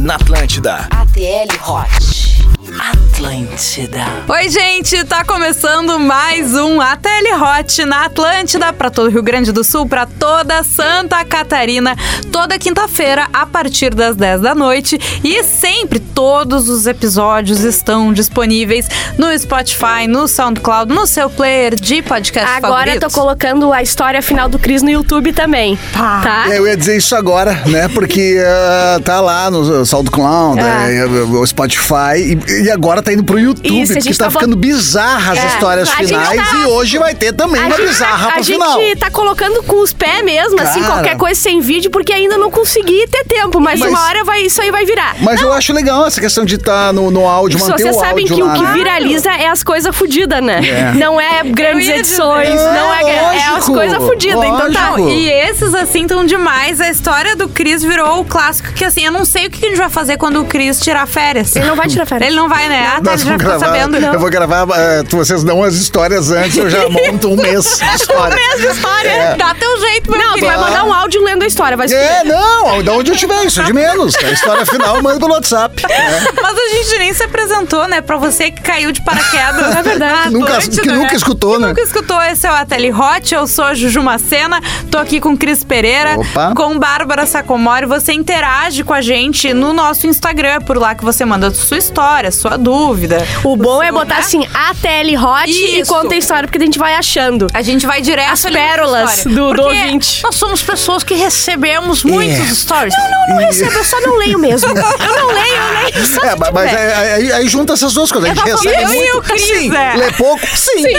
na Atlântida. ATL Hot. Atlântida. Oi, gente, tá começando mais um ATL Hot na Atlântida para todo o Rio Grande do Sul, para toda Santa Catarina, toda quinta-feira a partir das 10 da noite e sempre todos os episódios estão disponíveis no Spotify, no SoundCloud, no seu player de podcast Agora favorito. tô colocando a história final do Cris no YouTube também, Pá. tá? É, Eu ia dizer isso agora, né? Porque ah, tá lá no SoundCloud, Ah. é, o Spotify, e, e agora tá indo pro YouTube, Isso, a porque gente tá, tá ficando bizarras as É, histórias a gente finais tá- e hoje vai ter também uma gente, bizarra a pro gente final. tá colocando com os pés mesmo, assim, Cara. qualquer coisa sem vídeo, porque ainda não consegui ter tempo. Mas, Mas- uma hora vai, isso aí vai virar. Mas eu acho legal essa questão de estar no, no áudio, Se manter vocês o sabem áudio que lá, o que né? viraliza é as coisas fodidas, né? É. Não é grandes edições, não é, é as lógico, coisas fodidas. Então tá. lógico. E esses, assim, tão demais. A história do Cris virou o clássico que, assim, eu não sei o que a gente vai fazer quando o Cris tirar férias. Ele não vai tirar férias. Ele não vai, né? Ah, tá, já gravar, sabendo. eu vou gravar, eh, vocês dão as histórias antes, eu já monto um mês de história. Mesma história. Dá teu jeito, meu Não, vai mandar um áudio lendo a história, vai É, não, de onde eu tiver, isso é de menos. A história final eu mando pelo WhatsApp. né? Mas a gente nem se apresentou, né? Pra você que caiu de paraquedas. É verdade. Nunca- que nunca escutou, né? Nunca escutou. Esse é o Ateli Hot. Eu sou a Juju Macena. Tô aqui com Cris Pereira. Opa. Com Bárbara Sacomori. Você interage com a gente no nosso Instagram. É por lá que você manda sua história, sua dúvida. O bom é botar né? assim, ATL Hot e Isso. conta a história, porque a gente vai achando. A gente vai direto As pérolas do- do ouvinte. Nós somos pessoas que recebemos muitos stories. Não recebo, eu só não leio mesmo. Eu não leio, eu leio só É, mas mas tiver. aí, aí- aí junta essas duas coisas. A gente Eu recebe e muito. o Cris, sim. é. Lê pouco? Sim.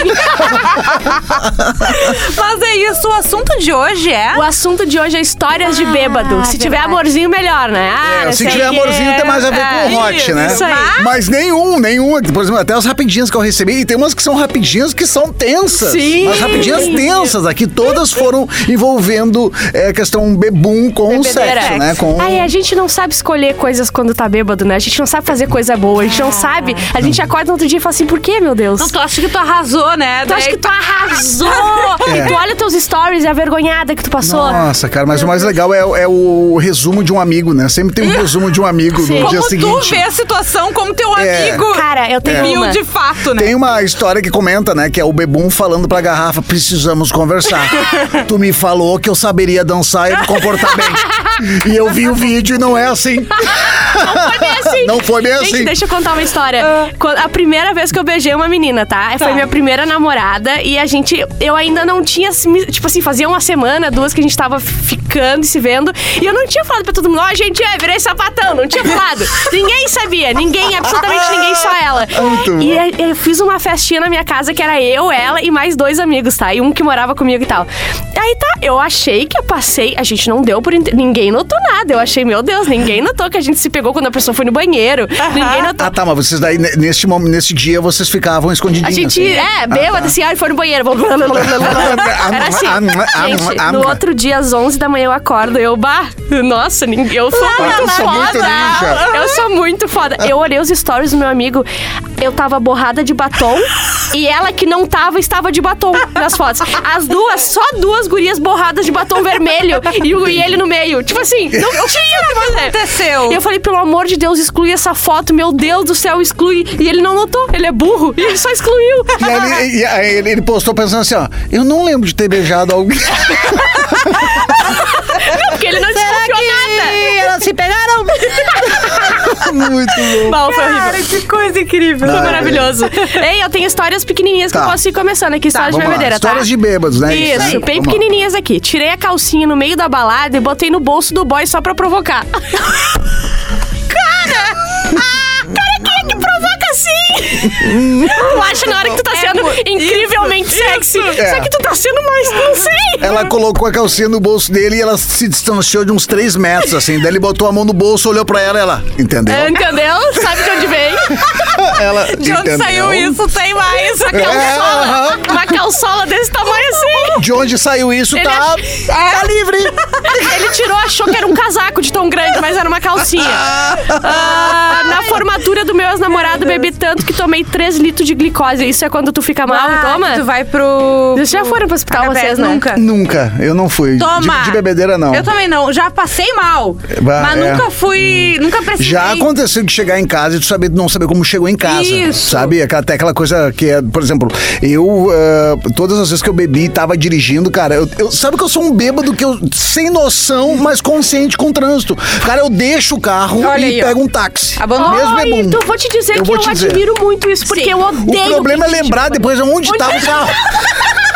Mas é isso. O assunto de hoje é... O assunto de hoje é histórias de bêbado. Se tiver verdade. amorzinho, melhor, né? Ah, É, não se tiver amorzinho, tem mais a ver com o É, hot, isso, né? Isso aí. Mas nenhum, nenhum. Por exemplo, até as rapidinhas que eu recebi. E tem umas que são rapidinhas que são tensas. Sim. Mas rapidinhas tensas aqui, todas foram envolvendo é, questão bebum com o Bebedeira. sexo, né? Com... Ai, a gente não sabe escolher coisas quando tá bêbado, né? A gente não sabe fazer coisa boa, a gente não sabe. A gente acorda no outro dia e fala assim, por quê, meu Deus? Não, tu acha que tu arrasou, né? Tu acha que tu arrasou? E tu olha teus stories e a vergonhada que tu passou. Nossa, cara, mas o mais legal é, o- é o resumo de um amigo, né? Sempre tem um resumo de um amigo no Como dia tu seguinte. vê a situação como teu É. amigo Cara, eu tenho viu uma. de fato, né? Tem uma história que comenta, né? Que é o Bebum falando pra garrafa: precisamos conversar. tu me falou que eu saberia dançar e me comportar bem. E eu vi o vídeo e não é assim. Não foi bem assim. Não foi bem Gente, assim. deixa eu contar uma história. Quando- A primeira vez que eu beijei uma menina, tá? Foi minha primeira namorada e a gente. Eu ainda não tinha. se me- Tipo assim, fazia uma semana, duas que a gente tava ficando e se vendo. E eu não tinha falado pra todo mundo, ó, gente, é, virei sapatão. Não tinha falado. ninguém sabia. Ninguém, absolutamente ninguém, só ela. Muito E eu, eu fiz uma festinha na minha casa que era eu, ela e mais dois amigos, tá? E um que morava comigo e tal. Aí tá, eu achei que eu passei. A gente não deu por. inte- Ninguém notou nada. Eu achei, meu Deus, ninguém notou que a gente se pegou quando a pessoa foi no banheiro. Ninguém notou. Ah, tá, mas vocês daí, ne- neste, mom- nesse dia, vocês ficavam A escondidinhos. gente, assim. é, bêbada, assim, ai, foi no banheiro. Era assim. Gente, no outro dia, às 11 da manhã, eu acordo. Eu, bah, nossa, ninguém- eu sou muito foda. Eu sou muito foda. Eu olhei os stories do meu amigo, eu tava borrada de batom e ela que não tava, estava de batom nas fotos. As duas, só duas gurias borradas de batom vermelho e, o- e ele no meio. Tipo assim, não tinha o que fazer. aconteceu? E eu falei, pelo amor de Deus, exclui essa foto, meu Deus do céu, exclui. E ele não notou, ele é burro, e ele só excluiu. E aí, ele, e aí ele, ele postou pensando assim, ó, eu não lembro de ter beijado alguém. Porque ele não desconfiou nada. Elas se pegaram? Muito bom. Bom, foi horrível. Cara, que coisa incrível. Foi maravilhoso. Ei, eu tenho histórias pequenininhas que Tá. eu posso ir começando aqui. Histórias de lá, bebedeira, tá? histórias de bêbados, né? Isso, né? bem Vamos lá. pequenininhas aqui. Tirei a calcinha no meio da balada e botei no bolso do boy só pra provocar. Cara! Ah, tu acha na hora que tu tá sendo mu- incrivelmente sexy? É. Só que tu tá sendo mais, não sei. Ela colocou a calcinha no bolso dele e ela se distanciou de uns três metros, assim. Daí ele botou a mão no bolso, olhou pra ela e ela, entendeu? Entendeu? Sabe de onde vem? Ela, De onde entendeu? saiu isso? Tem mais. Uma calçola. Uma calçola desse tamanho assim. De onde saiu isso, Ele tá, ach- tá livre. Ele tirou, achou que era um casaco de tão grande, mas era uma calcinha. Ah, na formatura do meu ex-namorado, bebi tanto que tomei 3 litros de glicose. Isso é quando tu fica mal e Ah, toma? Tu vai pro. Vocês já foram pro hospital, HB? vocês, né? Nunca. Nunca, eu não fui. De- Toma! De, bebedeira, não. Eu também não. Já passei mal. Bah, mas é. nunca fui. Nunca precisei. Já aconteceu de chegar em casa e tu saber, não saber como chegou em casa. Isso. Sabe? Até aquela coisa que é, por exemplo, eu, eh, todas as vezes que eu bebi e tava dirigindo, cara, eu, eu- sabe que eu sou um bêbado que eu, sem noção, mas consciente com o trânsito. Cara, eu deixo o carro Olha e aí, ó. pego um táxi. Abandonou. Mesmo Ai, bebum. então eu vou te dizer Eu que vou eu te dizer. admiro muito isso, porque Sim. eu O odeio. problema é lembrar depois onde estava o carro.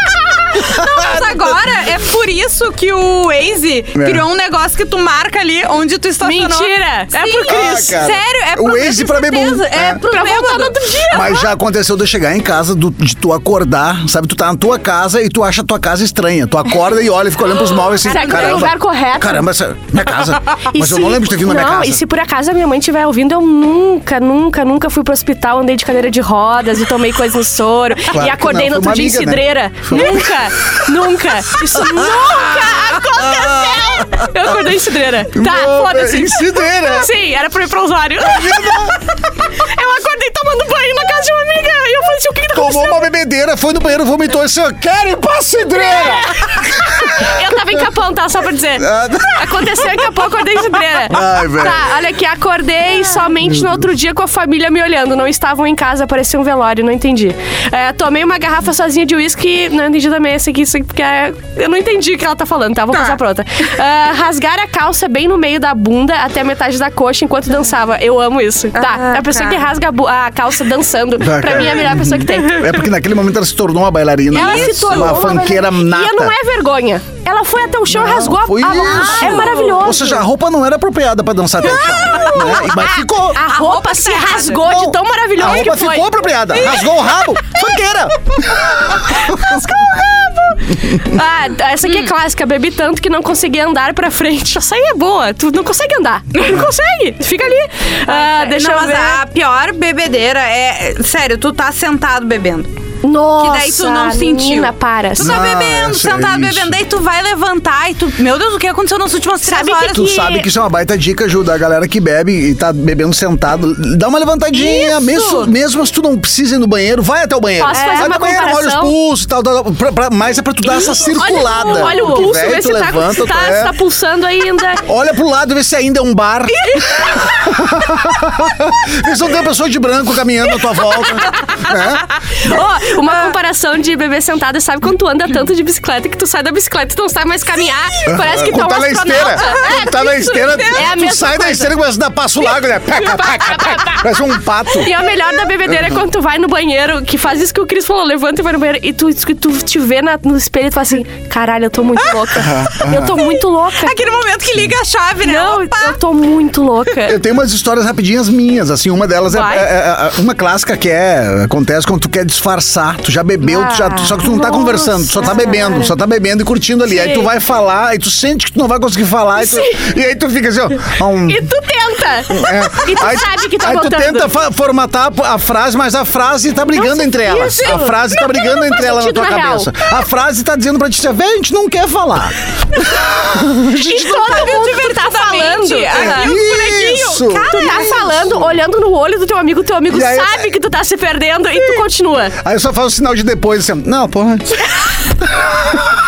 Mas agora é por isso que o Waze criou um negócio que tu marca ali onde tu estacionou. Mentira! É Sim. pro Cris. Ah. Sério, é O pro Waze pra bebum. É, É. pro Pra voltar no outro dia. Mas já aconteceu de eu chegar em casa, do- de tu acordar, sabe? Tu tá na tua casa e tu acha a tua casa estranha. Tu acorda e olha e fica olhando pros móveis assim, Será que tá no caramba. lugar correto? Caramba, essa é minha casa. E Mas eu se- não lembro de ter vindo na minha não, casa. e se por acaso a minha mãe estiver ouvindo, eu nunca, nunca, nunca fui pro hospital, andei de cadeira de rodas e tomei coisa no soro. Claro e acordei não, no outro dia em né? cidreira. Nunca, nunca. Isso nunca aconteceu! Eu acordei em cidreira. Tá, foda-se. em cidreira. Sim, era pra ir pro Osório. eu acordei tomando banho na casa de uma amiga. E eu falei assim, o que que tá Tomou acontecendo? uma bebedeira, foi no banheiro, vomitou e disse: Eu quero ir pra cidreira! Eu tava em Capão, tá? Só pra dizer. Ah, Aconteceu em Capão, acordei em cidreira. Ai, velho. Tá, olha aqui, acordei somente no outro dia com a família me olhando. Não estavam em casa, parecia um velório, não entendi. É, tomei uma garrafa sozinha de uísque, não entendi também esse aqui, isso aqui, porque é- eu não entendi o que ela tá falando, tá? Vou Tá. passar pra outra. Ah, rasgar a calça bem no meio da bunda até a metade da coxa enquanto dançava. Eu amo isso. Tá, Ah, a pessoa tá. que rasga a, a calça dançando, Tá, pra cara. mim é a melhor pessoa que tem. É porque naquele momento ela se tornou uma bailarina. Ela se tornou uma fanqueira nata. E não é vergonha. Ela foi até o chão e rasgou a foi a- isso. É maravilhoso. Ou seja, a roupa não era apropriada pra dançar até o chão. Né? Mas ficou. A roupa roupa se tá rasgou Não, de tão maravilhosa A roupa que foi. ficou apropriada. Rasgou o rabo. Fanqueira. Ah, essa aqui é clássica. Bebi tanto que não consegui andar pra frente. Essa aí é boa. Tu não consegue andar. Não consegue. Fica ali. Ah, deixa não, eu mas ver. a pior bebedeira é. Sério, tu tá sentado bebendo. Nossa, que daí tu não sentiu. menina, para. Tu tá bebendo, isso é sentado isso. bebendo, daí tu vai levantar e tu. Meu Deus, o que aconteceu nas últimas três Sabe que horas? Tu Que- sabe que isso é uma baita dica, Ju, da galera que bebe e tá bebendo sentado. Dá uma levantadinha, Isso! mesmo, mesmo se tu não precisa ir no banheiro, vai até o banheiro. Posso fazer vai uma no banheiro, olha os pulsos e tal, tal, tal, pra- pra- mas é pra tu dar essa circulada. Olha, olha o pulso, velho, vê tu se tá, levanta, se, tá, tu é- se tá pulsando ainda. Olha pro lado, vê se ainda é um bar. vê se não tem uma pessoa de branco caminhando à tua volta. né? Ó, uma comparação de bebê sentado, sabe quando tu anda tanto de bicicleta que tu sai da bicicleta e tu não sabe mais caminhar? Parece que tu é Quando um tá na esteira. astronauta. Quando tá na esteira, É a tu sai da coisa. esteira e começa a dar passo largo, né? Peca, peca, peca. Parece um pato. E a melhor da bebedeira é quando tu vai no banheiro, que faz isso que o Cris falou, levanta e vai no banheiro, e tu, tu te vê na- no espelho e tu fala assim, caralho, eu tô muito louca. Eu tô muito louca. Aquele momento que liga a chave, né? Não, Opa! eu tô muito louca. Eu tenho umas histórias rapidinhas minhas, assim, uma delas é, é- é- é uma clássica que é, acontece quando tu quer disfarçar, tu já bebeu, tu já, tu- só que tu não tá Nossa, conversando, tu só tá bebendo, só tá bebendo e curtindo ali, aí Sim. tu vai falar, aí tu sente que tu não vai conseguir falar, e, tu- e aí tu fica assim, ó, um... E tu tenta. é. E tu aí, sabe que tá aí tu voltando. tenta fa- formatar a frase, mas a frase tá brigando Nossa, entre elas. isso. A frase tá Não, brigando não faz entre elas na tua na real. cabeça. A frase tá dizendo pra ti, assim, velho, a gente não quer falar. E todo mundo tá falando. Aham. Isso! Tu tá falando, olhando no olho do teu amigo, teu amigo aí- sabe que tu tá se perdendo e tu continua. Aí eu só faço o sinal de depois, assim, não, porra.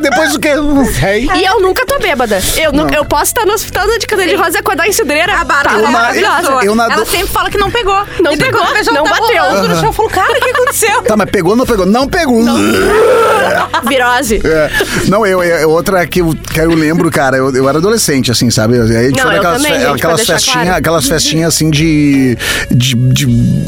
Depois o quê? Não sei. E eu nunca tô bêbada. Eu, nu- eu posso estar no hospital de cadeira de rosa e acordar em cidreira. A Bárbara tá é Eu maravilhosa. Ela sempre fala que não pegou. Não E pegou, beijão não tá bateu. rolando no chão, eu falo, cara, o que aconteceu? Tá, mas pegou ou não pegou? Não pegou. Virose. É. Não, eu, eu- outra que eu, que eu lembro, cara, eu, eu era adolescente, assim, sabe? Aí a gente Não, foi naquelas, também, fe- gente, aquelas festinhas, claro. aquelas festinhas assim de. de, de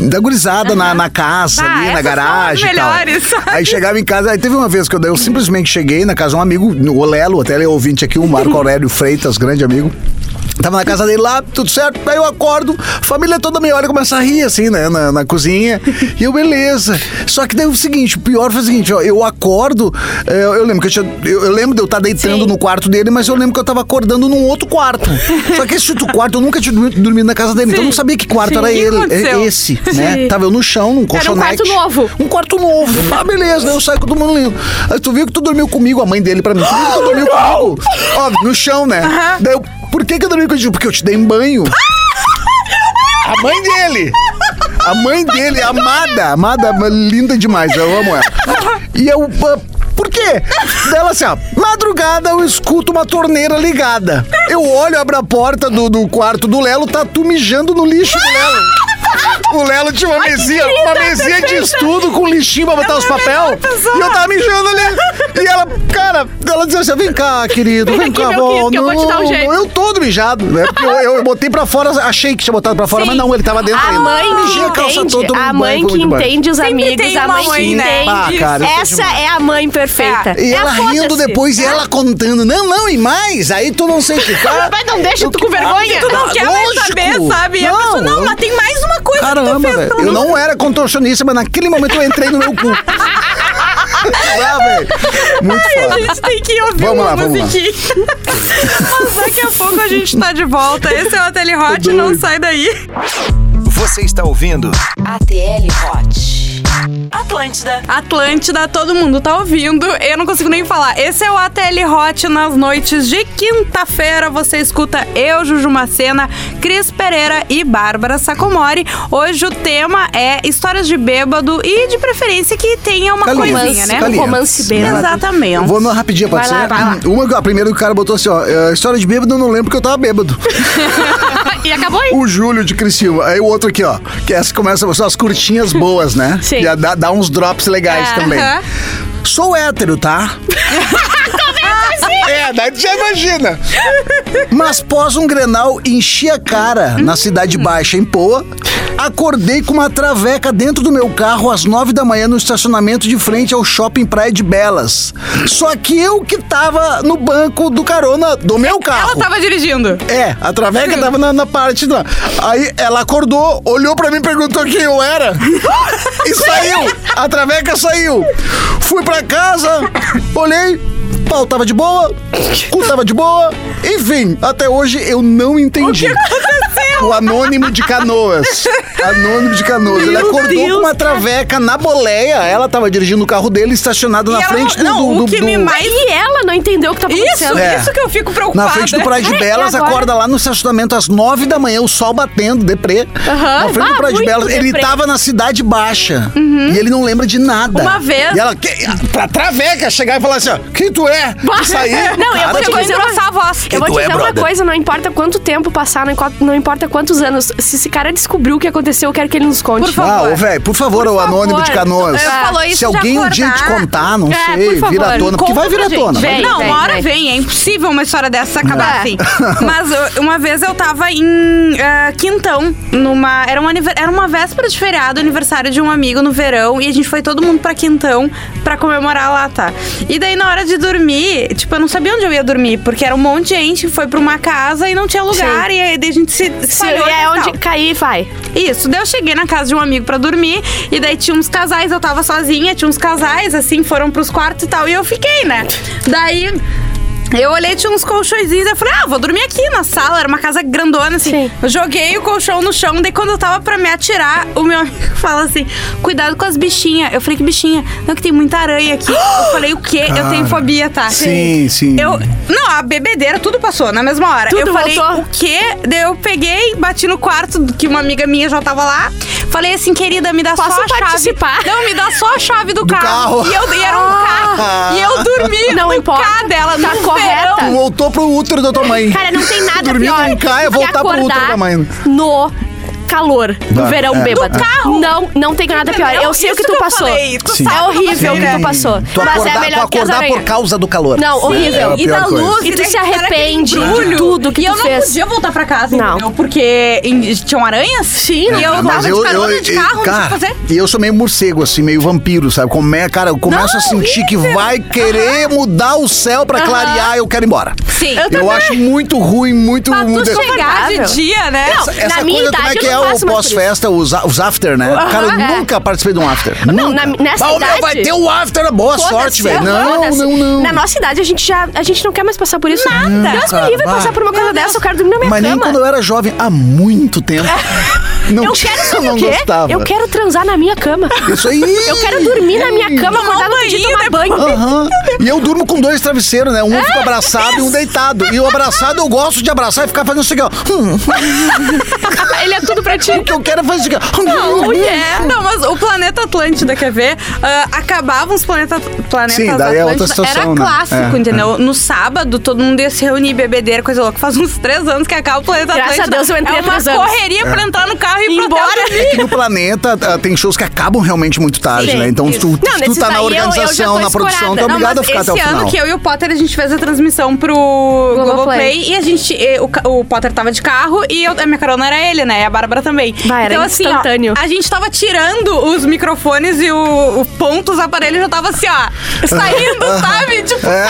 da gurizada na, na casa, Ah, ali, na garagem. são as tal. melhores, sabe? Aí chegava em casa, aí teve uma vez que eu, eu simplesmente cheguei na casa de um amigo, o Lelo, até ele é ouvinte aqui, o Marco Aurélio Freitas, grande amigo. Tava na casa dele lá, tudo certo. Aí eu acordo, a família toda me olha e começa a rir, assim, né, na, na cozinha. E eu, beleza. Só que daí o seguinte, o pior foi o seguinte, ó, eu acordo, é, eu lembro que eu tinha, eu, eu lembro de eu estar deitando Sim. no quarto dele, mas eu lembro que eu tava acordando num outro quarto. Só que esse outro quarto, eu nunca tinha dormido, dormido na casa dele, então eu não sabia que quarto Sim. era que ele, aconteceu? é esse, né? Sim. Tava eu no chão, num Era um colchonete. quarto novo. Um quarto novo. Ah, beleza, daí eu saio com todo mundo lindo. Aí tu viu que tu dormiu comigo, a mãe dele pra mim. Tu viu que tu dormiu comigo? Ó, no chão, né? Daí eu, por que que eu dormi contigo? Porque eu te dei banho. A mãe dele. A mãe dele, amada, amada, linda demais, eu amo ela. E eu. ah, Por quê? Dela assim, ó, madrugada eu escuto uma torneira ligada. Eu olho, abro a porta do, do quarto do Lelo, tá tu mijando no lixo do Lelo. O Lelo tinha uma mesinha, uma mesinha de estudo com lixinho pra botar os papel. E eu tava mijando ali. E ela, cara, ela dizia assim: vem cá, querido, vem, Vem aqui, cá, meu bom. querido, que eu vou te dar um não, jeito." Eu todo mijado, né? Porque eu, eu botei pra fora, achei que tinha botado pra fora, Sim. mas não, ele tava dentro A ainda. mãe Mijei a calça toda, a banho, mãe foi que entende os amigos, a mãe mãe, que né? entende. Ah, cara, é Essa é a mãe perfeita. E É ela rindo depois, e ela contando, não, não, e mais, aí tu não sei o que. Mas não deixa tu com vergonha. Tu não Ah, quer mais saber, sabe? Não, não, mas tem mais uma coisa que tu Caramba, fez. velho. Eu não era contorcionista, mas naquele momento eu entrei no meu cu. ah, velho. Muito A foda. gente tem que ouvir Vamos uma lá, vamos lá. musiquinha. Mas daqui a pouco a gente tá de volta. Esse é o Tele Hot, não sai daí. Você está ouvindo ATL Hot. Atlântida. Atlântida, todo mundo tá ouvindo. Eu não consigo nem falar. Esse é o ATL Hot nas noites de quinta-feira. Você escuta eu, Juju Macena, Cris Pereira e Bárbara Sacomori. Hoje o tema é histórias de bêbado e de preferência que tenha uma Calinha. coisinha, né? Calinha. Romance bêbado. Exatamente. Eu Vou numa rapidinha, pode Vai lá, ser? lá. Uma, a primeira que o cara botou assim, ó. é, História de bêbado eu não lembro porque eu tava bêbado. E acabou aí. O Júlio de Criciúma. Aí o outro aqui, ó. Que essa começa, são as curtinhas boas, né? Sim. Já dá, dá uns drops legais É. também. Sou hétero, tá? É, daí tu já imagina. Mas pós um Grenal, enchi a cara na Cidade Baixa, em Poa. Acordei com uma traveca dentro do meu carro às nove da manhã no estacionamento de frente ao shopping Praia de Belas. Só que eu que tava no banco do carona do meu carro. Ela tava dirigindo. É, a traveca tava na, na parte da. Aí ela acordou, olhou pra mim e perguntou quem eu era. e saiu. A traveca saiu. Fui pra casa, olhei, pau tava de boa, cu tava de boa. Enfim, até hoje eu não entendi. O anônimo de canoas. Anônimo de canoas. Ele Meu acordou Deus, com uma traveca na boleia. Ela tava dirigindo o carro dele estacionado na frente não- do, não, do, o que do- me mais- E ela não entendeu o que tava Isso, acontecendo. É. isso que eu fico preocupada. Na frente do Praia de É, Belas, agora? acorda lá no estacionamento às nove da manhã, o sol batendo, deprê. Aham. Na frente Ah, do Praia de Belas. Ele deprê. tava na Cidade Baixa. E ele não lembra de nada. Uma vez- E ela, que, pra traveca, chegar e falar assim: ó, quem tu é? E sair. Não, eu Cara, vou te dizer uma engrossar a voz. Eu vou te é, dizer uma coisa, não importa quanto tempo passar, não importa, importa quantos anos. Se esse cara descobriu o que aconteceu, eu quero que ele nos conte. Por favor. Ah, velho, por favor, Por o anônimo de canoas. Eu falou isso Se alguém um dia te contar, não É, sei, vira à tona. Porque vai vir à tona. Vem. Não, uma hora vem. vem. É impossível uma história dessa acabar É. assim. Mas eu- uma vez eu tava em ah, Quintão, numa. Era uma, era uma véspera de feriado, aniversário de um amigo no verão, e a gente foi todo mundo pra Quintão pra comemorar lá, tá? E daí na hora de dormir, tipo, eu não sabia onde eu ia dormir, porque era um monte de gente, foi pra uma casa e não tinha lugar, Sim. e aí daí a gente se Se espalhou é e onde tal. cair, vai. Isso, daí eu cheguei na casa de um amigo pra dormir, e daí tinha uns casais, eu tava sozinha, tinha uns casais, assim, foram pros quartos e tal, e eu fiquei, né? Daí. Eu olhei, tinha uns colchõezinhos, eu falei, ah, vou dormir aqui na sala, era uma casa grandona, assim. Sim. Eu joguei o colchão no chão, daí quando eu tava pra me atirar, o meu amigo fala assim, cuidado com as bichinhas. Eu falei, que bichinha? Não, que tem muita aranha aqui. Eu falei, o quê? eu tenho fobia, tá? Sim, sim. Eu, não, a bebedeira, tudo passou na mesma hora. Tudo eu falei, voltou. o quê? Daí eu peguei, bati no quarto, que uma amiga minha já tava lá. Falei assim, querida, me dá Posso só a participar? chave. Não, me dá só a chave do, carro. carro. E, eu, e era um carro. E eu dormi Não no importa. K dela, Tá no correta. Tu verão. voltou pro útero da tua mãe. Cara, não tem nada Dormir pior num K é do voltar pro útero da mãe. no calor no verão é, bêbado. é. carro. Não, não tenho nada pior. Eu sei o que tu eu passou. falei. Tu É horrível o que é. tu passou. Tu Mas acordar, é tu melhor que as acordar aranhas. por causa do calor. Não, horrível. É e da coisa. luz, E tu daí se arrepende de tudo que e tu eu não fez. podia voltar pra casa, Não. entendeu? Porque em- tinham aranhas. Sim, E eu Ah, tava de carona de carro, não tinha o que fazer. e eu sou meio morcego, assim, meio vampiro, sabe? Come, cara, eu começo Não, a sentir que vai querer mudar o céu pra clarear, eu quero ir embora. Sim. Eu, acho muito ruim, muito. Pra tu muito- chegar de dia, né? Não, Na minha é idade, que eu é o pós-festa, os, os after, né? Cara, eu é. nunca participei de um after. Não, nunca. na- nessa Ah, meu, idade- vai ter o after, boa sorte, velho. Não, não, não. Na nossa idade, a gente já a gente não quer mais passar por isso. Nada. Deus me livre passar por uma coisa dessa, eu quero dormir na minha Mas nem cama. quando eu era jovem, há muito tempo. Não Eu quero saber o quê? gostava. Eu quero transar na minha cama. Isso aí. Eu quero dormir na minha cama, acordar um no dia banho tomar banho. Aham. E eu durmo com dois travesseiros, né? Um fica abraçado e um deitado. E o abraçado eu gosto de abraçar e ficar fazendo isso aqui, ó. Hum, Ele é tudo pra ti. o que eu quero é fazer isso aqui. ó. Não, é. Não, mas o planeta Atlântida, quer ver? Ah, acabavam os planeta, planetas Sim, daí é outra Atlântida. situação, Era né? clássico, É, entendeu? No sábado, todo mundo ia se reunir, bebedeira, coisa louca. Faz uns três anos que acaba o planeta Graças Atlântida. a Deus eu entrei É uma três anos. correria pra entrar no carro e pro Embora. hotel. É que no planeta ah, tem shows que acabam realmente muito tarde, Sim, né? Então, se tu. Não, se tu nesses tá na eu- eu já organização, tô na produção, tu é escorada. obrigado a ficar até o esse ano final. que eu e o Potter, a gente fez a transmissão pro Globoplay. E a gente, e o, ca- o Potter tava de carro e eu- a minha carona era ele, né? E a Bárbara também. Vai, era então, assim, ó, instantâneo. a gente tava tirando os microfones e o, o ponto, os aparelhos já tava assim, ó, saindo, sabe? Tipo, É.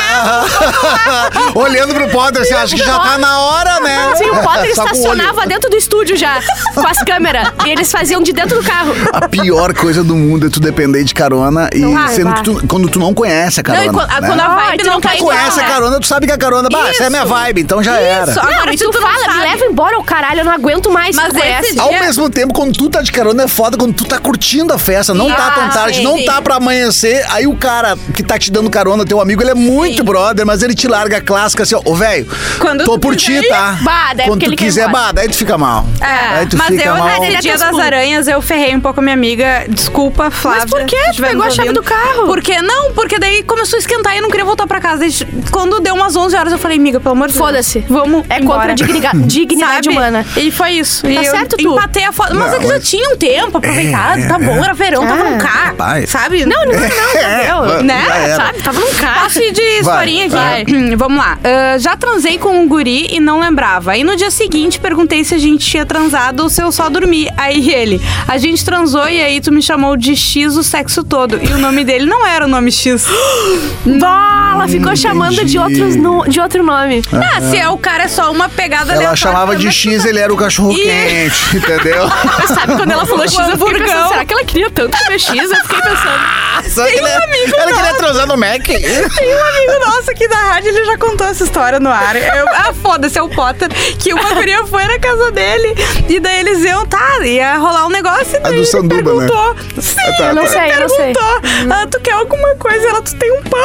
Olhando pro Potter, você acha que já tá na hora, né? Sim, o Potter Só com o olho. estacionava dentro do estúdio já, com as câmeras. E eles faziam de dentro do carro. A pior coisa do mundo é tu depender de carona e sendo que tu, quando tu não conhece a não, carona. e quando, a- né? quando a vibe tu não não tá quer igual, conhece a né? carona, tu sabe que a carona, bah, essa é a minha Isso. vibe, então já era. Isso. Não, Agora, se tu, tu não fala, sabe- me leva embora o caralho, eu não aguento mais. Mas tu conhece. esse Ao dia- mesmo tempo, quando tu tá de carona é foda, quando tu tá curtindo a festa, não tá tão Ah, tarde, sim, não sim. tá pra amanhecer, aí o cara que tá te dando carona, teu amigo, ele é muito Sim. brother, mas ele te larga a clássica assim, ó, ô velho, Quando tô tu por quiser ti, ir, tá? bah, daí é Quando tu ele quer ir quiser, embora. bah, daí tu fica mal. É, aí tu mas fica eu, mal. nesse dia das aranhas, eu ferrei um pouco a minha amiga. Desculpa, Flávia. por quê? se Tu pegou a chave do carro. Porque, não, porque daí começou a esquentar e eu não queria voltar pra casa. Quando deu umas 11 horas, eu falei, amiga, pelo amor de Deus. Foda-se. Vamos É embora. contra a dignidade Sabe? humana. E foi isso. e Tá eu certo, tu. empatei a foto. Mas Não, é que já mas- tinha um tempo aproveitado. É, tá bom, é. era verão, tava Ah, num carro. rapaz. Sabe? Não, não, não, não, É, né? Sabe? Tava num carro. Passo de historinha vai. aqui. Vamos lá. Ah, já transei com um guri e não lembrava. Aí no dia seguinte perguntei se a gente tinha transado ou se eu só dormi. Aí ele, a gente transou e aí tu me chamou de X o sexo todo. E o nome dele não era o nome X. Bah, ela ficou chamando de, outros no- de outro nome. Ah, se é o cara é só uma pegada Ela chamava de X, ele era o cachorro E- quente, entendeu? Sabe, quando ela falou X, eu fiquei pensando, será que ela queria tanto comer X? Eu fiquei pensando. Só que ele, ela queria transar no Mac. Tem um amigo nosso aqui da rádio, ele já contou essa história no ar. Eu, ah, foda-se, é o Potter. Que uma guria foi na casa dele. E daí eles iam, tá, ia rolar um negócio. E A daí do ele Sanduba, né? perguntou. Sim, Ah, tá, Eu não tá. sei, eu não sei. perguntou. Ah, tu quer alguma coisa? Ela, tu tem um pão.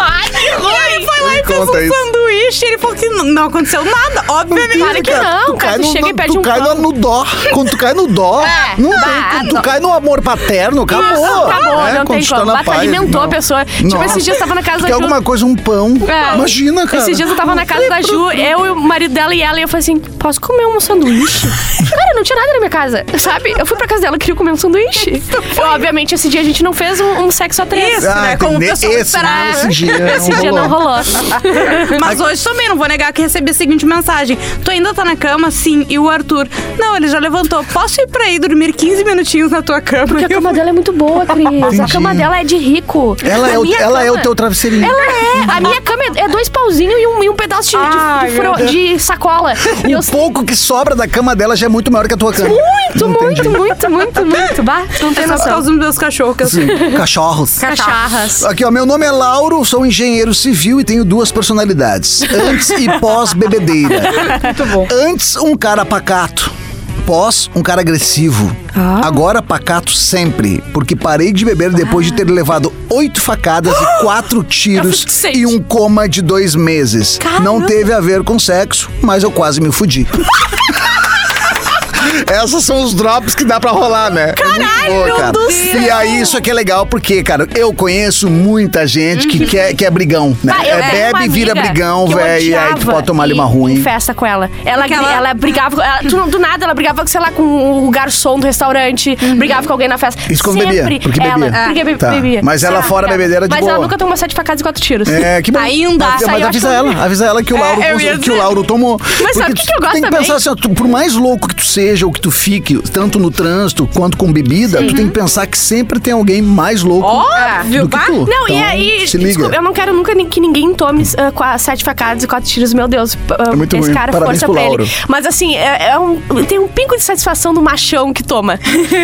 Ai, que E ele foi lá e fez um isso. sanduíche. Ele falou que não, não aconteceu nada, obviamente. Claro que não, tu cara, cai tu no, chega e pede tu um cai pão. no, no dó. Quando tu cai no dó, É, não tem. bah, Quando tu não. cai no amor paterno, acabou. Isso, acabou, né? não tem tá como. paz, alimentou não. a pessoa. Tipo, esses dias eu tava na casa da Ju. alguma coisa, um pão. É. Imagina, cara. Esses dias eu tava na casa da Ju, eu e o marido dela e ela, e eu falei assim: posso comer um sanduíche? Cara, não tinha nada na minha casa, sabe? Eu fui pra casa dela queria comer um sanduíche. Obviamente, esse dia a gente não fez um, um sexo a três. Isso, né? Como o entendi. pessoal esse, esperava. esse dia Esse não dia não rolou. rolou. Mas hoje também, não vou negar que recebi a seguinte mensagem. Tu ainda tá na cama? Sim. E o Arthur? Não, ele já levantou. Posso ir pra aí dormir 15 minutinhos na tua cama? Porque a cama dela é muito boa, Cris. A Entendi. cama dela é de rico. Ela, A é o, ela é o teu travesseirinho. Ela é. A minha cama é, é dois pauzinhos e um, e um pedaço de, de- Ai, de, Deus. de sacola. E eu O pouco que sobra da cama dela já é muito maior que a tua cama. muito, muito, muito, muito, muito. Bah, não tem É só por noção. causa dos meus cachorros. Sim, Cachorros. Cacharras. Aqui, ó, meu nome é Lauro, sou engenheiro civil e tenho duas personalidades. Antes e pós-bebedeira. Muito bom. Antes, um cara pacato. Pós, um cara agressivo. Agora, pacato sempre. Porque parei de beber depois de ter levado oito facadas e quatro tiros Sente. e um coma de dois meses. Não teve a ver com sexo, mas eu quase me fudi. Essas são os drops que dá pra rolar, né? Caralho cara. do E aí, isso aqui é legal porque, cara, eu conheço muita gente que quer, que é brigão, né? Ah, eu é uma bebe e vira amiga brigão, que eu velho. E aí tu odiava pode tomar ali uma ruim. Em festa com ela. Ela, Porque ela- ela brigava. com- ela- tu- do nada, ela brigava, sei lá, com o garçom do restaurante, brigava com alguém na festa. Isso quando Sempre bebia, porque ela, bebia. Porque be- Tá. bebia. Mas ela fora bebedeira de Mas boa. ela nunca tomou sete facadas e quatro tiros. É, que bom. Ainda. Mas, mas avisa ela, avisa ela que o Lauro, eu ia que dizer. o Lauro tomou. Mas sabe o que que eu gosto Tem que também? pensar assim, ó, tu- por mais louco que tu seja ou que tu fique, tanto no trânsito quanto com bebida, tu tem que pensar que sempre tem alguém mais louco Óbvio, do que tu. Não, Então, e aí, se liga. desculpa, eu não quero nunca que ninguém tome com a sete facadas e quatro tiros, meu Deus. ah, É muito esse ruim. cara, Parabéns força pra Lauro. ele. Mas assim, é, é um, tem um pingo de satisfação do machão que toma.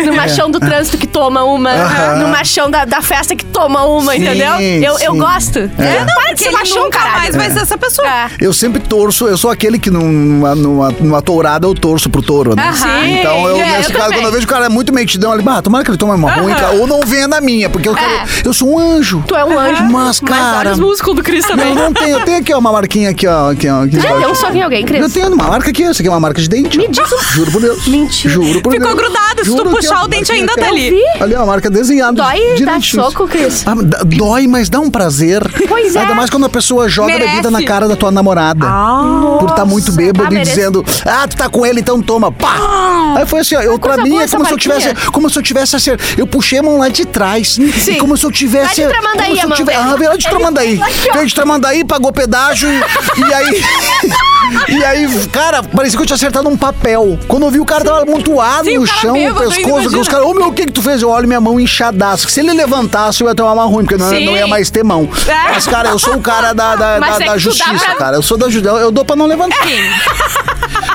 No machão do trânsito que toma uma. É. Aham. No machão da, da festa que toma uma, Sim, entendeu? Eu, eu sim. gosto. É, não, para de Porque ser ele machão, nunca caralho. mais vai ser essa pessoa. É. Eu sempre torço, eu sou aquele que num- numa, numa, numa tourada eu torço pro touro, né? Aham. Então eu, É, nesse eu caso, também. quando eu vejo o cara é muito metidão ali, bah, tomara que ele tome uma ruim, cara, ou não venha na minha, porque eu, quero, É. eu sou um anjo. Tu é um anjo. Mas, Mas olha cara. os músculos do Cris também. Eu não tenho, eu tenho aqui ó, uma marquinha aqui, ó. Aqui, ó aqui embaixo. deu um soco em alguém, Cris? Eu tenho uma marca aqui, essa aqui é uma marca de dente. Me diz um- Juro por Deus. Mentira. Juro por Ficou Deus. grudado, se tu Juro puxar é uma o dente ainda tá ali. Vi? Ali, ó, a marca desenhada. Dói dar direitinho. soco, Cris? Ah, dá- dói, mas dá um prazer. Pois é. Ainda mais quando a pessoa joga Merece. bebida na cara da tua namorada. por estar muito bêbado Ah, e merece. dizendo, ah, tu tá com ele, então toma. Pá! Aí foi assim, ó, eu, pra mim é como se eu tivesse. Como se eu tivesse assim. Eu puxei a mão lá de trás. E como se eu tivesse. Lá de Tramandaí, como se eu tivesse-. Ah, veio de Tramandaí. Veio de Tramandaí, pagou pedágio e, e aí. E aí, cara, parecia que eu tinha acertado um papel. Quando eu vi o cara tava amontoado Sim, no chão, bêbado o pescoço, os caras, ô meu, o que que tu fez? Eu olho minha mão inchadaço. Se ele levantasse, eu ia tomar uma ruim, porque não, Sim. não ia mais ter mão. É. Mas, cara, eu sou o cara da, da, da- é da justiça, pra- cara. Eu sou da justiça. Eu dou pra não levantar.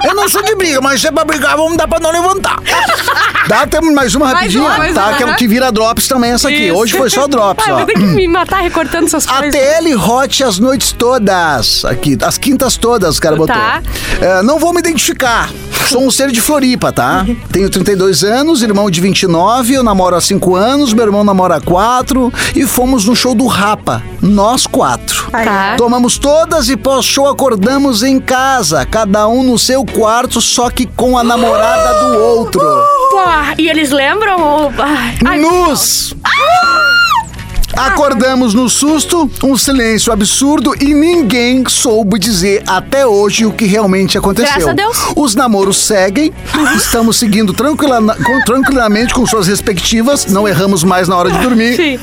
Eu não sou de briga, mas se é pra brigar, vamos dar pra não levantar. Dá até mais uma Mais rapidinha, uma, mais tá? uma, Que, é- que vira drops também essa aqui. Isso. Hoje foi só drops, Ah, eu ó. vou ter que me matar recortando essas A coisas. TL Hot as noites todas. Aqui, as quintas todas, o cara botou. Tá. É, não vou me identificar. Sou um ser de Floripa, tá? Tenho 32 anos, irmão de 29, eu namoro há 5 anos, meu irmão namora há 4 e fomos no show do Rapa, nós quatro. Tá. Tomamos todas e pós-show acordamos em casa, cada um no seu quarto, só que com a namorada do outro. Pô, e eles lembram? ou- Ai, Nus! Acordamos no susto, um silêncio absurdo e ninguém soube dizer até hoje o que realmente aconteceu. Graças a Deus. Os namoros seguem, estamos seguindo tranquila- com- tranquilamente com suas respectivas, não erramos mais na hora de dormir. Sim.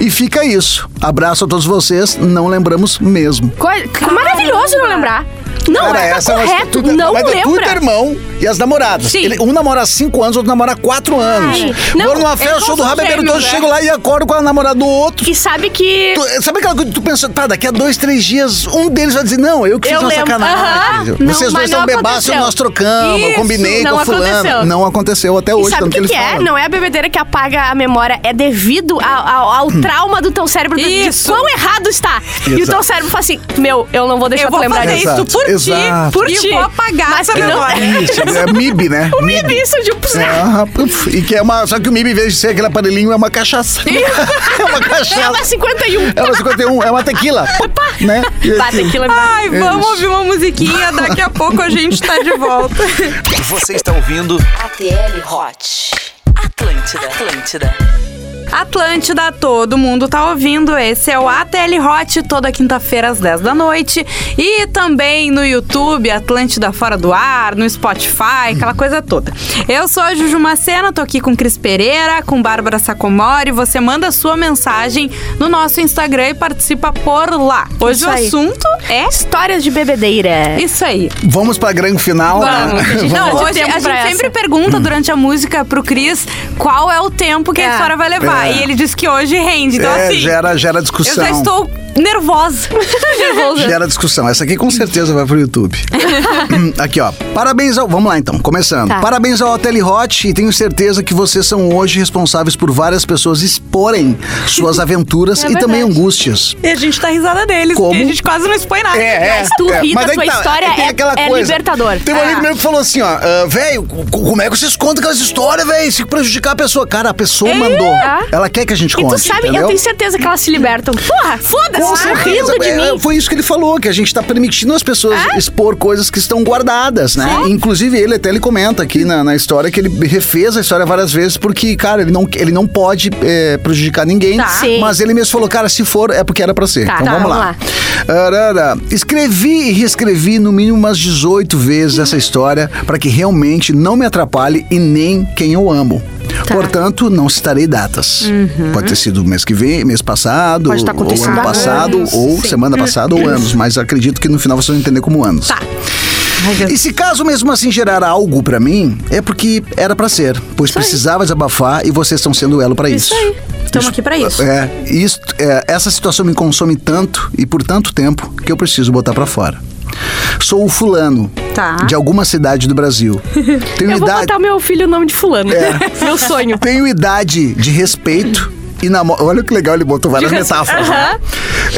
E fica isso. Abraço a todos vocês, não lembramos mesmo. coi- maravilhoso não lembrar. Não, Cara, é essa mas correto, tu- não mas é tu, teu lembra. irmão e as namoradas. Sim. Ele- um namora há 5 anos, outro namora há 4 anos. Ai, não, numa festa, show do rabo, beberam todos, chego lá e acordo com a namorada do outro. E sabe que... Tu- sabe aquela coisa que tu pensa, tá, daqui a dois, três dias, um deles vai dizer, não, eu que fiz Eu uma lembro, sacanagem. aham. Vocês Não, dois estão aconteceu. nós trocamos, eu Isso, combinei não com a fulana. aconteceu. Não aconteceu até E hoje, sabe tanto o que, eles que é? falam. Não é a bebedeira que apaga a memória, é devido ao, ao- ao trauma do teu cérebro de Isso. quão errado está. E o teu cérebro fala assim: Meu, eu não vou deixar Eu tu vou lembrar fazer disso. Exato, por exato. Por e ti. vou apagar Mas essa memória. Isso, é MIB, né? O MIB, isso de Ah, puf, e que é uma. Só que o MIB, em vez de ser aquele aparelhinho, é uma cachaça. é uma É cachaça. uma 51. É uma 51, é uma tequila. né? E Bah, assim, tequila. Ai, vamos Isso. ouvir uma musiquinha, daqui a pouco a gente tá de volta. Você está ouvindo ATL Hot. Atlântida. Atlântida. Atlântida, todo mundo tá ouvindo. Esse é o ATL Hot, toda quinta-feira às 10 da noite. E também no YouTube, Atlântida Fora do Ar, no Spotify, aquela coisa toda. Eu sou a Juju Macena, tô aqui com Cris Pereira, com Bárbara Sacomori. Você manda sua mensagem no nosso Instagram e participa por lá. Hoje Isso o aí. assunto é Histórias de bebedeira. isso aí. Vamos pra grande final. Vamos. né? Não, de hoje a gente sempre essa. pergunta durante a música pro Cris qual é o tempo que a É. história vai levar. É. E ele disse que hoje rende. Então, É, assim, gera, gera eu discussão. já estou nervosa. nervosa. Gera discussão. Essa aqui com certeza vai pro YouTube. aqui, ó. Parabéns ao. Vamos lá então, começando. Tá. Parabéns ao Hotel Hot e tenho certeza que vocês são hoje responsáveis por várias pessoas exporem suas aventuras É e também angústias. E a gente tá risada deles, Como? a gente quase não expõe nada. Mas tu ri da Mas aí tua que tá, história é- aquela é coisa. libertador. Tem um É. amigo meu que falou assim, ó, "Ah, velho, co- como é que vocês contam aquelas histórias, velho? Se prejudicar a pessoa. Cara, a pessoa mandou. É. Ela quer que a gente E conte. tu sabe, entendeu? eu tenho certeza que elas se libertam. Porra, foda-se. Com certeza. rindo de É, mim. Foi isso que ele falou, que a gente tá permitindo as pessoas expor coisas que estão guardadas, né? Inclusive, ele até ele comenta aqui na, na história que ele refez a história várias vezes porque, cara, ele não, ele não pode é, prejudicar ninguém. Tá. Sim. Mas ele mesmo falou, cara, se for, é porque era pra ser. Tá, então tá, vamos, vamos lá. Escrevi e reescrevi no mínimo umas 18 vezes essa história para que realmente não me atrapalhe e nem quem eu amo. Tá. Portanto, não citarei datas. Pode ter sido mês que vem, mês passado, Uhum. Pode estar ou ano passado, anos. ou Sim. semana passada, ou anos. Mas acredito que no final vocês vão entender como anos. Tá. E se caso mesmo assim gerar algo pra mim, é porque era pra ser, pois precisava desabafar e vocês estão sendo elo pra isso. Isso aí. Estamos aqui pra isso. É, isso, é, essa situação me consome tanto e por tanto tempo que eu preciso botar pra fora. Sou o fulano Tá. de alguma cidade do Brasil. Tenho Eu vou idade, botar meu filho o nome de fulano. É. Meu sonho. tenho idade de respeito e namoro. Olha que legal, ele botou várias metáforas. Aham. né?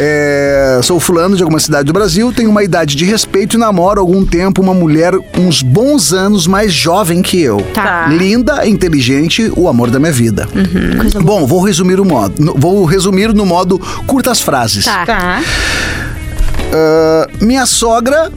É, sou fulano de alguma cidade do Brasil, tenho uma idade de respeito e namoro há algum tempo uma mulher uns bons anos mais jovem que eu. Tá. Linda, inteligente, o amor da minha vida. Bom, vou resumir o modo. Vou resumir no modo curtas frases. Tá. Tá. Ah, minha sogra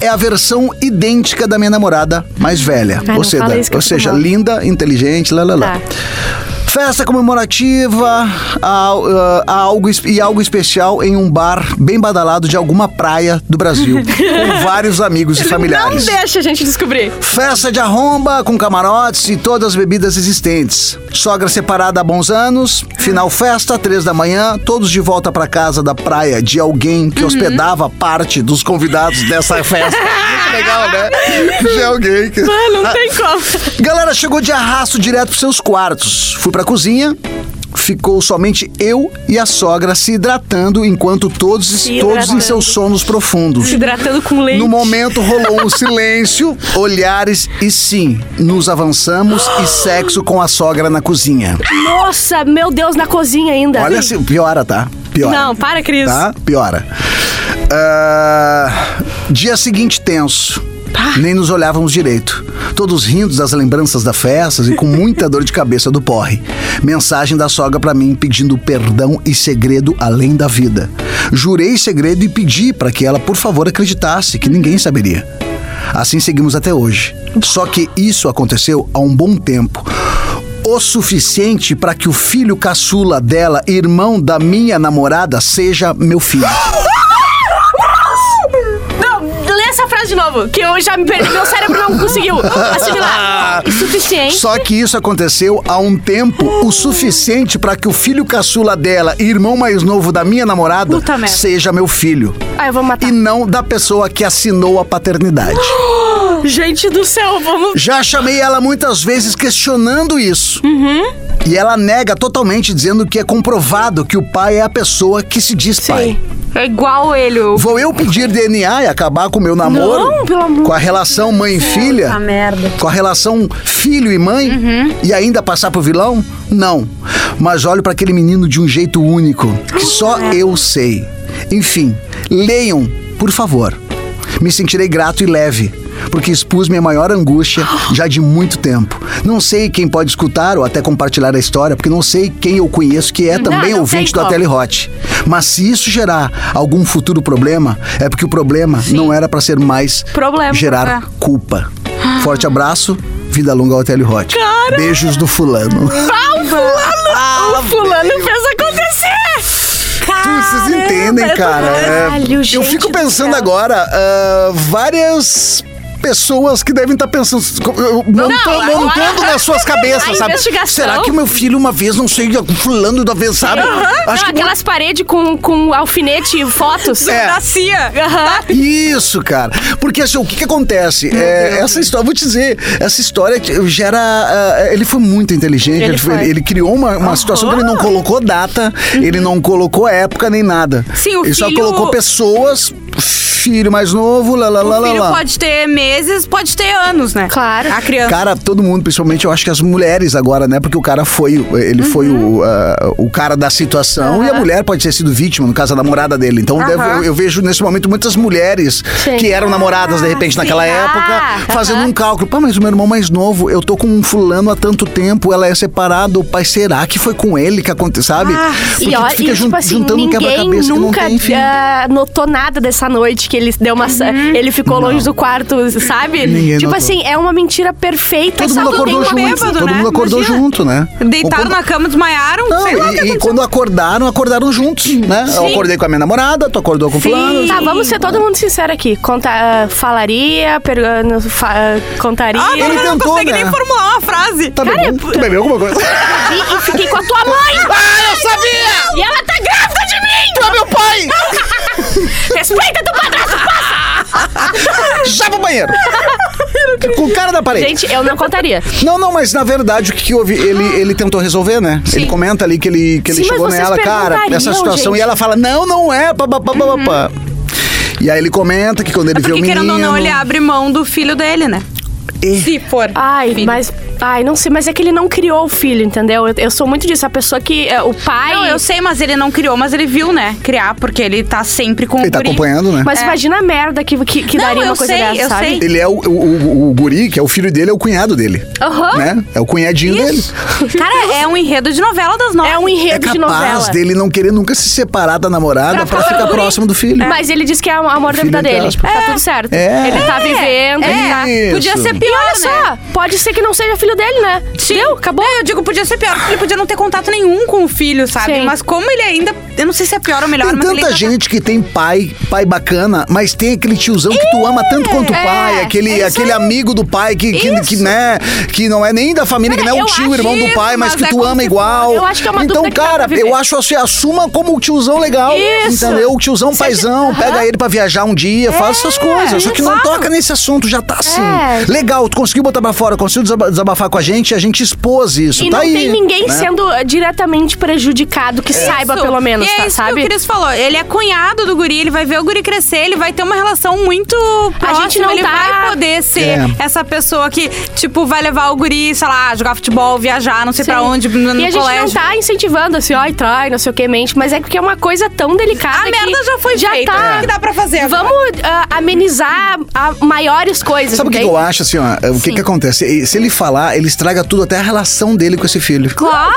é a versão idêntica da minha namorada mais velha. Ai, ou seja, ou seja linda, inteligente, lá, lá, lá. Tá. Festa comemorativa a- a- a algo, e algo especial em um bar bem badalado de alguma praia do Brasil, com vários amigos e Não familiares. deixa a gente descobrir. Festa de arromba com camarotes e todas as bebidas existentes. Sogra separada há bons anos. Final festa, três da manhã. Todos de volta pra casa da praia de alguém que hospedava parte dos convidados dessa festa. Muito legal, né? De alguém que. Ah, não tem como. Galera chegou de arrasto direto pros seus quartos. Fui pra cozinha. Ficou somente eu e a sogra se hidratando enquanto todos, Se todos em hidratando. seus sonos profundos. Se hidratando com leite. No momento rolou um silêncio, olhares e sim, nos avançamos e sexo com a sogra na cozinha. Nossa, meu Deus, na cozinha ainda. Olha se piora, tá? Piora. Não, para, Cris. Tá? Piora. Ah, dia seguinte tenso. Nem nos olhávamos direito. Todos rindo das lembranças da festa e com muita dor de cabeça do porre. Mensagem da sogra pra mim pedindo perdão e segredo além da vida. Jurei segredo e pedi pra que ela, por favor, acreditasse que ninguém saberia. Assim seguimos até hoje. Só que isso aconteceu há um bom tempo. O suficiente para que o filho caçula dela, irmão da minha namorada, seja meu filho. Frase de novo, que eu já me perdi. Meu cérebro não conseguiu assimilar. Insuficiente. Só que isso aconteceu há um tempo o suficiente para que o filho caçula dela e irmão mais novo da minha namorada Puta merda. seja meu filho. Ah, eu vou matar. E não da pessoa que assinou a paternidade. Gente do céu, vamos. Já chamei ela muitas vezes questionando isso. E ela nega totalmente, dizendo que é comprovado que o pai é a pessoa que se diz pai. É igual ele. o- Vou eu pedir DNA e acabar com o meu namoro? Não, pelo amor Com a relação mãe e filha? Puta merda. Com a relação filho e mãe? Uhum. E ainda passar pro vilão? Não. Mas olho para aquele menino de um jeito único, que só eu sei. Enfim, leiam, por favor. Me sentirei grato e leve, porque expus minha maior angústia já de muito tempo. Não sei quem pode escutar ou até compartilhar a história, porque não sei quem eu conheço que é também não ouvinte tem do como. Ateli Hot. Mas se isso gerar algum futuro problema, é porque o problema não era para ser mais Problema. gerar É. culpa. Forte abraço, vida longa ao Ateli Hot. Beijos do fulano. Ah, o fulano! o fulano fez acontecer! Vocês entendem, eu tô- cara? É, Caralho, eu gente fico do pensando agora, ah, várias pessoas que devem estar pensando, eu- montando, agora- montando nas suas cabeças, sabe? investigação. Será que o meu filho uma vez, não sei, fulano da vez, sabe? Aham. Acho Não, que aquelas paredes com, com alfinete e fotos. É. Da CIA. Aham. Isso, cara. Porque assim, o que que acontece? É, essa história, vou te dizer, essa história gera. ah, ele foi muito inteligente. Ele Ele, foi- ele criou uma, uma situação que ele não colocou data, ele não colocou época nem nada. Sim, o Ele só filho- colocou pessoas filho mais novo, lá, lá, lá, O lá, filho lá. pode ter meses, pode ter anos, né? Claro. A criança. Cara, todo mundo, principalmente eu acho que as mulheres agora, né? Porque o cara foi, ele foi Uhum. o, ah, o cara da situação e a mulher pode ter sido vítima, no caso, a namorada dele. Então deve- Aham. eu, eu vejo nesse momento muitas mulheres Sim. que eram namoradas, de repente, naquela sim. época, Ah, fazendo um cálculo. Pá, mas o meu irmão mais novo, eu tô com um fulano há tanto tempo, ela é separada, o pai, será que foi com ele que aconteceu, sabe? Ah, Porque E, tu olha, fica e, jun- tipo assim, juntando um ninguém quebra-cabeça que não nunca tem fim. ah, notou nada dessa noite que ele deu uma. Ele ficou longe do quarto, sabe? Ninguém tipo notou. assim, é uma mentira perfeita. Todo mundo acordou junto, bêbado, todo né? mundo acordou Imagina. junto, né? Deitaram Quando- na cama, desmaiaram. Não, sei lá o que e, e quando acordaram, acordaram juntos, né? Eu acordei com a minha namorada, tu acordou com o fulano. Tá, vamos ser todo mundo sincero aqui. Conta, ah, falaria, per, ah, fa- contaria. Ah, Ele ele não tentou, consegue né? nem formular uma frase. Tá bebendo? Tu bebeu alguma coisa? e, e fiquei com a tua mãe! ah, eu sabia! E ela tá grávida de mim! Tu é meu pai! Respeita teu padrasto! Já pro banheiro! com o cara da parede. Gente, eu não contaria. Não, não, mas na verdade o que, que houve? Ele, ele tentou resolver, né? Ele comenta ali que ele, que ele Sim, chegou nela, cara, essa situação. gente. E ela fala: não, não é, pá, pá, pá, pá, pá. E aí ele comenta que quando ele É vê o porque, menino... querendo ou não, ele abre mão do filho dele, né? E- Se for. Ai, filho. mas. Ai, não sei, mas é que ele não criou o filho, entendeu? Eu, eu sou muito disso. A pessoa que. é, o pai. Não, eu sei, mas ele não criou, mas ele viu, né? Criar, porque ele tá sempre com Ele tá guri. acompanhando, né? Mas É. imagina a merda que, que, que Não, daria eu uma coisa sei, dessa, eu sabe? sei. Ele é o, o, o- o guri, que é o filho dele, é o cunhado dele. Aham. Né? É o cunhadinho dele. Cara, é um enredo de novela das nove. É um É enredo de capaz novela. dele não querer nunca se separar da namorada pra ficar próximo do filho. Mas ele disse que é o amor da vida dele. Tá tudo certo. É. Ele tá vivendo, ele tá. Isso. Podia ser E pior, olha né? só, pode ser que não seja filho dele, né? Sim. Deu, acabou. É, eu digo, podia ser pior, porque ele podia não ter contato nenhum com o filho, sabe? Sim. Mas como ele ainda. Eu não sei se é pior ou melhor, Tem mas ele tanta ainda tá- gente que tem pai, pai bacana, mas tem aquele tiozão que tu ama tanto quanto o é, pai, aquele, é aquele amigo do pai que, que, que, né, que não é nem da família, que não é o tio, irmão do isso, pai, mas mas que é tu como ama igual. for. Eu acho que é uma então, cara, eu acho assim, assuma como o tiozão legal. Isso. Entendeu? O tiozão Seja- paizão, pega ele pra viajar um dia, faz essas coisas. Só que não toca nesse assunto, já tá assim. É. Legal, tu conseguiu botar pra fora, conseguiu desaba- desabafar com a gente, a gente expôs isso. E tá não aí. tem ninguém né? sendo uh, diretamente prejudicado, que saiba Isso. pelo menos, e é tá, isso sabe? que o Cris falou. Ele é cunhado do guri, ele vai ver o guri crescer, ele vai ter uma relação muito próxima. gente não ele tá- vai poder ser É. essa pessoa que, tipo, vai levar o guri, sei lá, jogar futebol, viajar, não sei pra Sim. onde, no, no e a gente colégio. não tá incentivando assim, ai, trai, não sei o que, mente, mas é porque é uma coisa tão delicada A que merda já foi já feita. Tá. O que dá pra fazer agora? Vamos ah, amenizar a maiores coisas, Sabe o que, eu acho, assim, ó? O que que acontece? E Se ele falar, ele estraga tudo, até a relação dele com esse filho. Claro!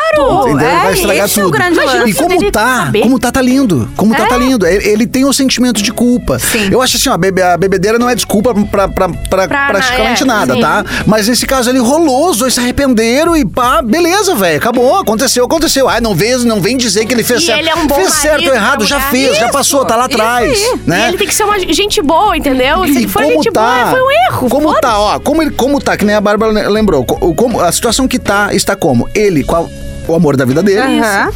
Entendeu? É, vai estragar esse é tudo. o grande Imagina. E como tá, saber. como tá, tá lindo. Como tá, É. tá lindo. Ele, ele tem o sentimento de culpa. Sim. Eu acho assim, ó, a, bebe- a bebedeira não é desculpa pra, pra, pra, Pra- praticamente é, nada, sim. tá? Mas nesse caso ele rolou, os dois se arrependeram e pá, beleza, velho. Acabou, aconteceu, aconteceu. Ah, não vem, não vem dizer que ele fez E certo. ele é um bom fez certo ou errado, já mulher. fez, já Isso, passou, tá lá atrás. Né? E ele tem que ser uma gente boa, entendeu? Se ele for gente boa, foi um erro. Como tá, ó, como, ele, como tá, que nem a Bárbara le- lembrou, co- como, a situação que tá, está como? Ele a- o amor da vida dele, Aham.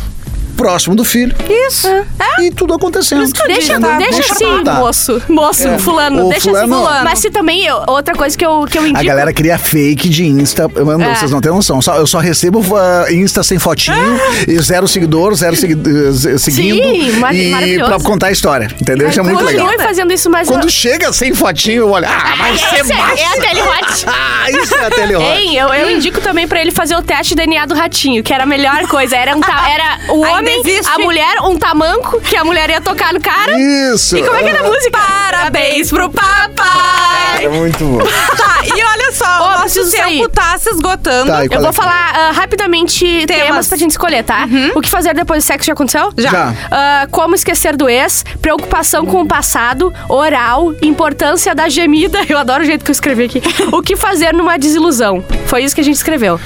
Próximo do filho, Isso. É. e tudo acontecendo. Deixa, Entendeu? deixa Deixa assim, tá. moço. Moço, É. fulano. O deixa fulano- assim, fulano. Mas se também, eu- outra coisa que eu, que eu indico... A galera cria fake de Insta. Mano, É. vocês não têm noção. Só- eu só recebo uh, Insta sem fotinho e zero seguidor, zero segui uh, seguindo. Sim, mar- e maravilhoso. pra contar a história. Entendeu? Isso é muito legal. fazendo isso, mas... Quando chega sem fotinho, eu olho. Ah, vai ser Esse é, massa. é a Telehot. Ah, isso é a telehot. Hein, eu, eu indico também pra ele fazer o teste de DNA do ratinho, que era a melhor coisa. Era, um era o Ainda existe? a mulher, um tamanco, que a mulher ia tocar no cara. Isso. E como é que era a música? Parabéns pro papai! É muito bom. Tá, e olha só, o nosso tempo sair. tá se esgotando. Tá, Eu vou é falar ah, rapidamente temas. Temas. Uhum. pra gente escolher, tá? O que fazer depois do sexo já aconteceu? Já. Já. Ah, como esquecer do ex, preocupação com o passado, oral, importância da gemida. Eu adoro o jeito que eu escrevi aqui. o que fazer numa desilusão. Foi isso que a gente escreveu.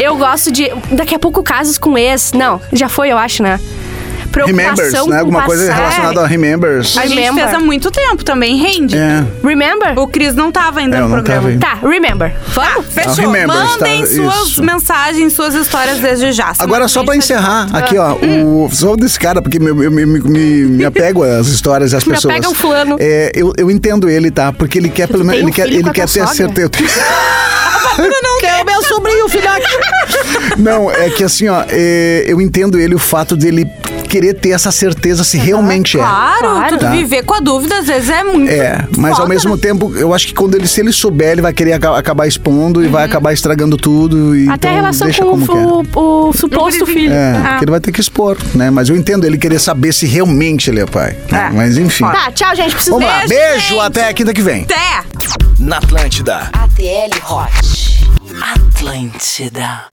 Eu gosto de. Daqui a pouco casos com ex. Não, já foi, eu acho, né? Preocupação Remembers, né? o Alguma coisa passado. relacionada a Remembers. A gente Remember. fez há muito tempo também, rende. É. Remember? O Cris não tava ainda É, eu no não programa. Tá, remember. Vamos? Fechou. Ah, Remembers, Mandem tá? suas Isso. mensagens, suas histórias desde já. Agora, só pra tá encerrar, volta. aqui, ó, o, só desse cara, porque me, me, me, me- me apego às histórias e às Me pessoas. apega ao fulano. É, eu, eu entendo ele, tá? Porque ele quer, pelo menos, ele um quer, ele quer ter certeza. Que é o meu sobrinho, filhote. Não, é que assim, ó, é, eu entendo ele o fato dele querer ter essa certeza se realmente é. Claro, Claro. tu Tá. viver com a dúvida às vezes é muito. É, mas ao foda, mesmo né? tempo, eu acho que quando ele, se ele souber, ele vai querer aca- acabar expondo e vai acabar estragando tudo. E Até então a relação deixa com o, o, o suposto filho. É, Ah. que ele vai ter que expor, né? Mas eu entendo ele querer saber se realmente ele é pai. né? Mas enfim. Tá, tchau, gente. Preciso Vamos lá, Beijo, beijo, gente. até quinta que vem. Até! Na Atlântida. ATL Hot. Atlântida.